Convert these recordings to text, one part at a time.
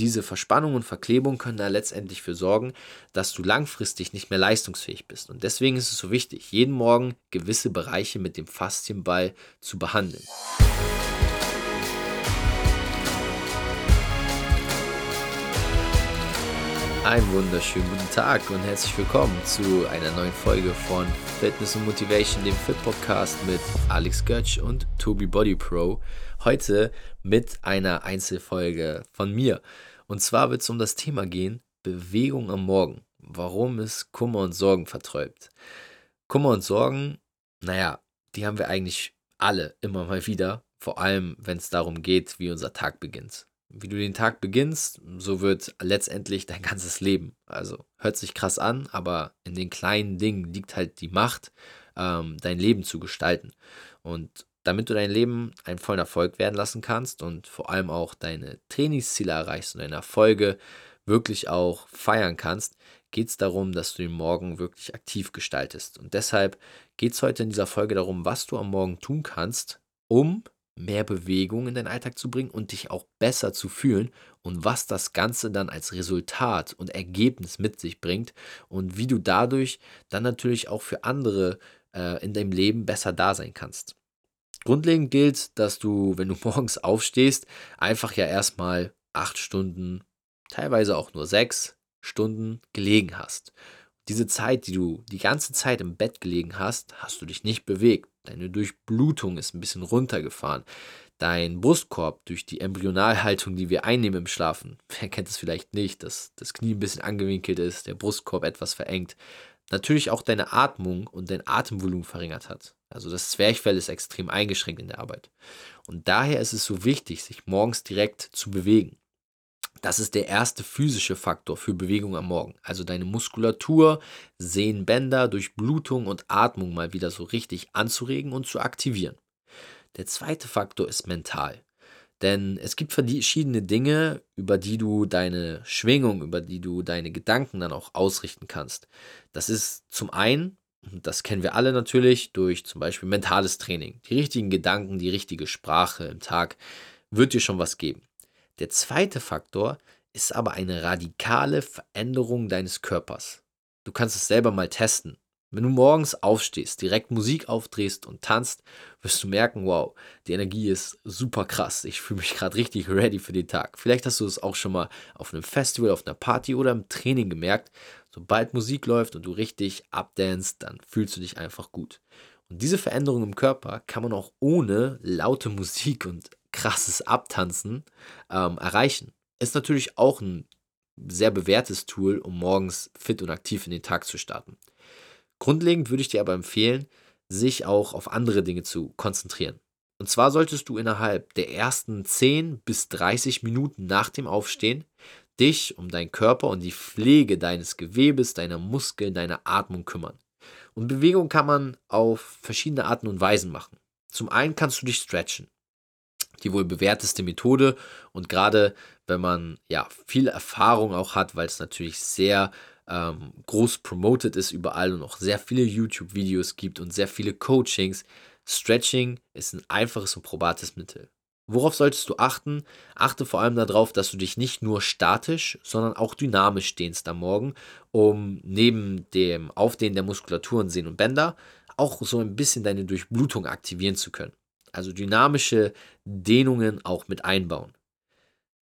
diese Verspannung und Verklebung können da letztendlich für sorgen, dass du langfristig nicht mehr leistungsfähig bist. Und deswegen ist es so wichtig, jeden Morgen gewisse Bereiche mit dem Faszienball zu behandeln. Einen wunderschönen guten Tag und herzlich willkommen zu einer neuen Folge von Fitness und Motivation, dem Fit Podcast mit Alex Götsch und Tobi Body Pro. Heute mit einer Einzelfolge von mir. Und zwar wird es um das Thema gehen, Bewegung am Morgen. Warum es Kummer und Sorgen verträumt. Kummer und Sorgen, naja, die haben wir eigentlich alle immer mal wieder. Vor allem, wenn es darum geht, wie unser Tag beginnt. Wie du den Tag beginnst, so wird letztendlich dein ganzes Leben. Also hört sich krass an, aber in den kleinen Dingen liegt halt die Macht, ähm, dein Leben zu gestalten. Und damit du dein Leben einen vollen Erfolg werden lassen kannst und vor allem auch deine Trainingsziele erreichst und deine Erfolge wirklich auch feiern kannst, geht es darum, dass du den Morgen wirklich aktiv gestaltest. Und deshalb geht es heute in dieser Folge darum, was du am Morgen tun kannst, um mehr Bewegung in deinen Alltag zu bringen und dich auch besser zu fühlen und was das Ganze dann als Resultat und Ergebnis mit sich bringt und wie du dadurch dann natürlich auch für andere äh, in deinem Leben besser da sein kannst. Grundlegend gilt, dass du, wenn du morgens aufstehst, einfach ja erstmal acht Stunden, teilweise auch nur sechs Stunden gelegen hast. Diese Zeit, die du die ganze Zeit im Bett gelegen hast, hast du dich nicht bewegt. Deine Durchblutung ist ein bisschen runtergefahren. Dein Brustkorb durch die Embryonalhaltung, die wir einnehmen im Schlafen, wer kennt es vielleicht nicht, dass das Knie ein bisschen angewinkelt ist, der Brustkorb etwas verengt, natürlich auch deine Atmung und dein Atemvolumen verringert hat. Also das Zwerchfell ist extrem eingeschränkt in der Arbeit. Und daher ist es so wichtig, sich morgens direkt zu bewegen. Das ist der erste physische Faktor für Bewegung am Morgen. Also deine Muskulatur, Sehnenbänder, Durchblutung und Atmung mal wieder so richtig anzuregen und zu aktivieren. Der zweite Faktor ist mental. Denn es gibt verschiedene Dinge, über die du deine Schwingung, über die du deine Gedanken dann auch ausrichten kannst. Das ist zum einen, das kennen wir alle natürlich, durch zum Beispiel mentales Training. Die richtigen Gedanken, die richtige Sprache im Tag wird dir schon was geben. Der zweite Faktor ist aber eine radikale Veränderung deines Körpers. Du kannst es selber mal testen. Wenn du morgens aufstehst, direkt Musik aufdrehst und tanzt, wirst du merken, wow, die Energie ist super krass. Ich fühle mich gerade richtig ready für den Tag. Vielleicht hast du es auch schon mal auf einem Festival, auf einer Party oder im Training gemerkt. Sobald Musik läuft und du richtig abdanst, dann fühlst du dich einfach gut. Und diese Veränderung im Körper kann man auch ohne laute Musik und krasses Abtanzen ähm, erreichen. Ist natürlich auch ein sehr bewährtes Tool, um morgens fit und aktiv in den Tag zu starten. Grundlegend würde ich dir aber empfehlen, sich auch auf andere Dinge zu konzentrieren. Und zwar solltest du innerhalb der ersten 10 bis 30 Minuten nach dem Aufstehen dich um deinen Körper und die Pflege deines Gewebes, deiner Muskeln, deiner Atmung kümmern. Und Bewegung kann man auf verschiedene Arten und Weisen machen. Zum einen kannst du dich stretchen. Die wohl bewährteste Methode und gerade wenn man ja viel Erfahrung auch hat, weil es natürlich sehr ähm, groß promoted ist überall und auch sehr viele YouTube-Videos gibt und sehr viele Coachings. Stretching ist ein einfaches und probates Mittel. Worauf solltest du achten? Achte vor allem darauf, dass du dich nicht nur statisch, sondern auch dynamisch dehnst am Morgen, um neben dem Aufdehnen der Muskulaturen, Sehnen und Bänder auch so ein bisschen deine Durchblutung aktivieren zu können. Also dynamische Dehnungen auch mit einbauen.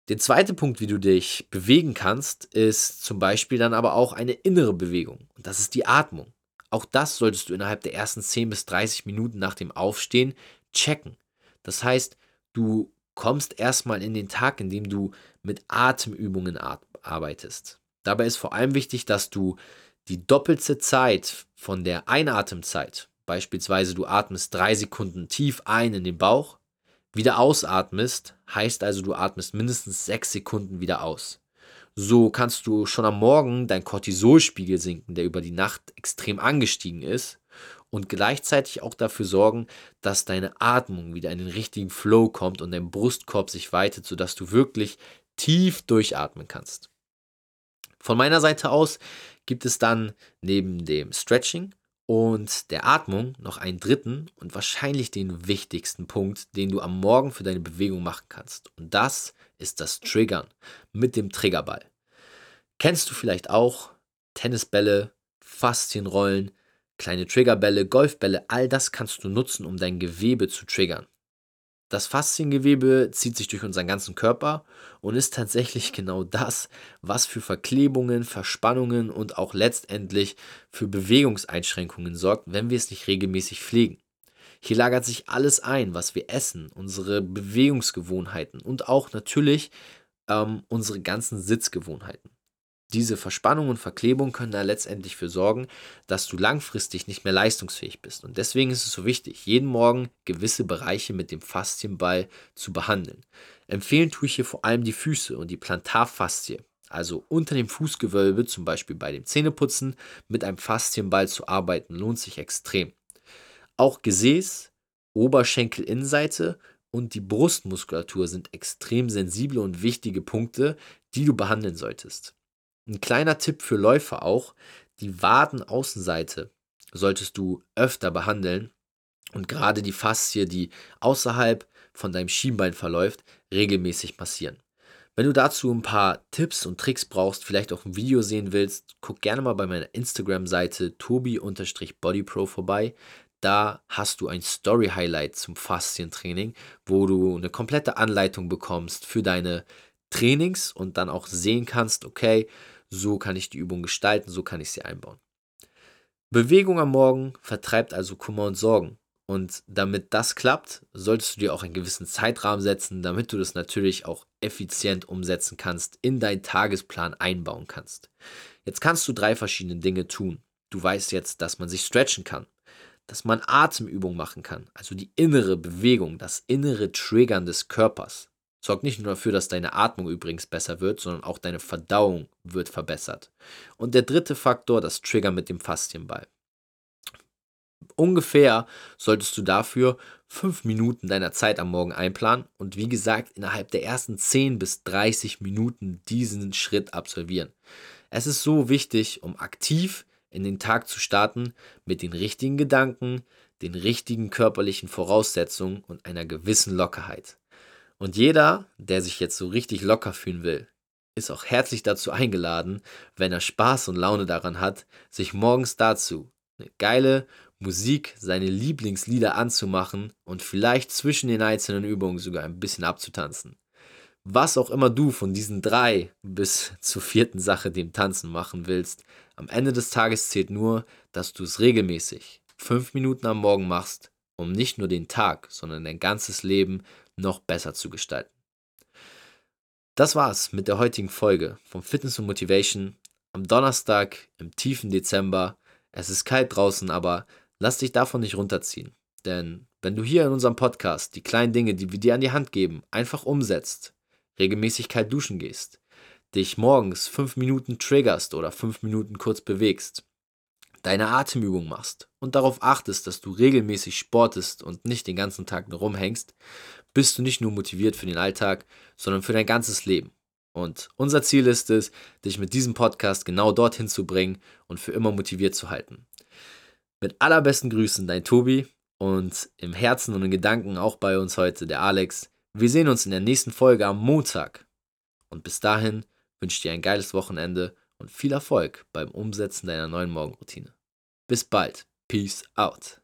Der zweite Punkt, wie du dich bewegen kannst, ist zum Beispiel dann aber auch eine innere Bewegung. Und das ist die Atmung. Auch das solltest du innerhalb der ersten 10 bis 30 Minuten nach dem Aufstehen checken. Das heißt, du kommst erstmal in den Tag, indem du mit Atemübungen arbeitest. Dabei ist vor allem wichtig, dass du die doppelte Zeit von der Einatemzeit, beispielsweise du atmest drei Sekunden tief ein in den Bauch, wieder ausatmest, heißt also, du atmest mindestens sechs Sekunden wieder aus. So kannst du schon am Morgen dein Cortisolspiegel sinken, der über die Nacht extrem angestiegen ist, und gleichzeitig auch dafür sorgen, dass deine Atmung wieder in den richtigen Flow kommt und dein Brustkorb sich weitet, sodass du wirklich tief durchatmen kannst. Von meiner Seite aus gibt es dann neben dem Stretching und der Atmung noch einen dritten und wahrscheinlich den wichtigsten Punkt, den du am Morgen für deine Bewegung machen kannst. Und das ist das Triggern mit dem Triggerball. Kennst du vielleicht auch Tennisbälle, Faszienrollen, kleine Triggerbälle, Golfbälle, all das kannst du nutzen, um dein Gewebe zu triggern. Das Fasziengewebe zieht sich durch unseren ganzen Körper und ist tatsächlich genau das, was für Verklebungen, Verspannungen und auch letztendlich für Bewegungseinschränkungen sorgt, wenn wir es nicht regelmäßig pflegen. Hier lagert sich alles ein, was wir essen, unsere Bewegungsgewohnheiten und auch natürlich ähm, unsere ganzen Sitzgewohnheiten. Diese Verspannung und Verklebung können da letztendlich für sorgen, dass du langfristig nicht mehr leistungsfähig bist. Und deswegen ist es so wichtig, jeden Morgen gewisse Bereiche mit dem Faszienball zu behandeln. Empfehlen tue ich hier vor allem die Füße und die Plantarfaszie, also unter dem Fußgewölbe, zum Beispiel bei dem Zähneputzen, mit einem Faszienball zu arbeiten, lohnt sich extrem. Auch Gesäß, Oberschenkelinnenseite und die Brustmuskulatur sind extrem sensible und wichtige Punkte, die du behandeln solltest. Ein kleiner Tipp für Läufer auch, die Wadenaußenseite solltest du öfter behandeln und gerade die Faszie, die außerhalb von deinem Schienbein verläuft, regelmäßig massieren. Wenn du dazu ein paar Tipps und Tricks brauchst, vielleicht auch ein Video sehen willst, guck gerne mal bei meiner Instagram-Seite tobi-bodypro vorbei. Da hast du ein Story-Highlight zum Faszientraining, wo du eine komplette Anleitung bekommst für deine Trainings und dann auch sehen kannst, okay, so kann ich die Übung gestalten, so kann ich sie einbauen. Bewegung am Morgen vertreibt also Kummer und Sorgen. Und damit das klappt, solltest du dir auch einen gewissen Zeitrahmen setzen, damit du das natürlich auch effizient umsetzen kannst, in deinen Tagesplan einbauen kannst. Jetzt kannst du drei verschiedene Dinge tun. Du weißt jetzt, dass man sich stretchen kann, dass man Atemübungen machen kann, also die innere Bewegung, das innere Triggern des Körpers. Sorgt nicht nur dafür, dass deine Atmung übrigens besser wird, sondern auch deine Verdauung wird verbessert. Und der dritte Faktor, das Trigger mit dem Faszienball. Ungefähr solltest du dafür fünf Minuten deiner Zeit am Morgen einplanen und wie gesagt innerhalb der ersten 10 bis 30 Minuten diesen Schritt absolvieren. Es ist so wichtig, um aktiv in den Tag zu starten mit den richtigen Gedanken, den richtigen körperlichen Voraussetzungen und einer gewissen Lockerheit. Und jeder, der sich jetzt so richtig locker fühlen will, ist auch herzlich dazu eingeladen, wenn er Spaß und Laune daran hat, sich morgens dazu eine geile Musik, seine Lieblingslieder anzumachen und vielleicht zwischen den einzelnen Übungen sogar ein bisschen abzutanzen. Was auch immer du von diesen drei bis zur vierten Sache, dem Tanzen machen willst, am Ende des Tages zählt nur, dass du es regelmäßig fünf Minuten am Morgen machst, um nicht nur den Tag, sondern dein ganzes Leben noch besser zu gestalten. Das war's mit der heutigen Folge von Fitness und Motivation am Donnerstag im tiefen Dezember. Es ist kalt draußen, aber lass dich davon nicht runterziehen. Denn wenn du hier in unserem Podcast die kleinen Dinge, die wir dir an die Hand geben, einfach umsetzt, regelmäßig kalt duschen gehst, dich morgens fünf Minuten triggerst oder fünf Minuten kurz bewegst, deine Atemübung machst und darauf achtest, dass du regelmäßig sportest und nicht den ganzen Tag nur rumhängst, bist du nicht nur motiviert für den Alltag, sondern für dein ganzes Leben. Und unser Ziel ist es, dich mit diesem Podcast genau dorthin zu bringen und für immer motiviert zu halten. Mit allerbesten Grüßen, dein Tobi und im Herzen und in Gedanken auch bei uns heute der Alex. Wir sehen uns in der nächsten Folge am Montag. Und bis dahin wünsche ich dir ein geiles Wochenende und viel Erfolg beim Umsetzen deiner neuen Morgenroutine. Bis bald. Peace out.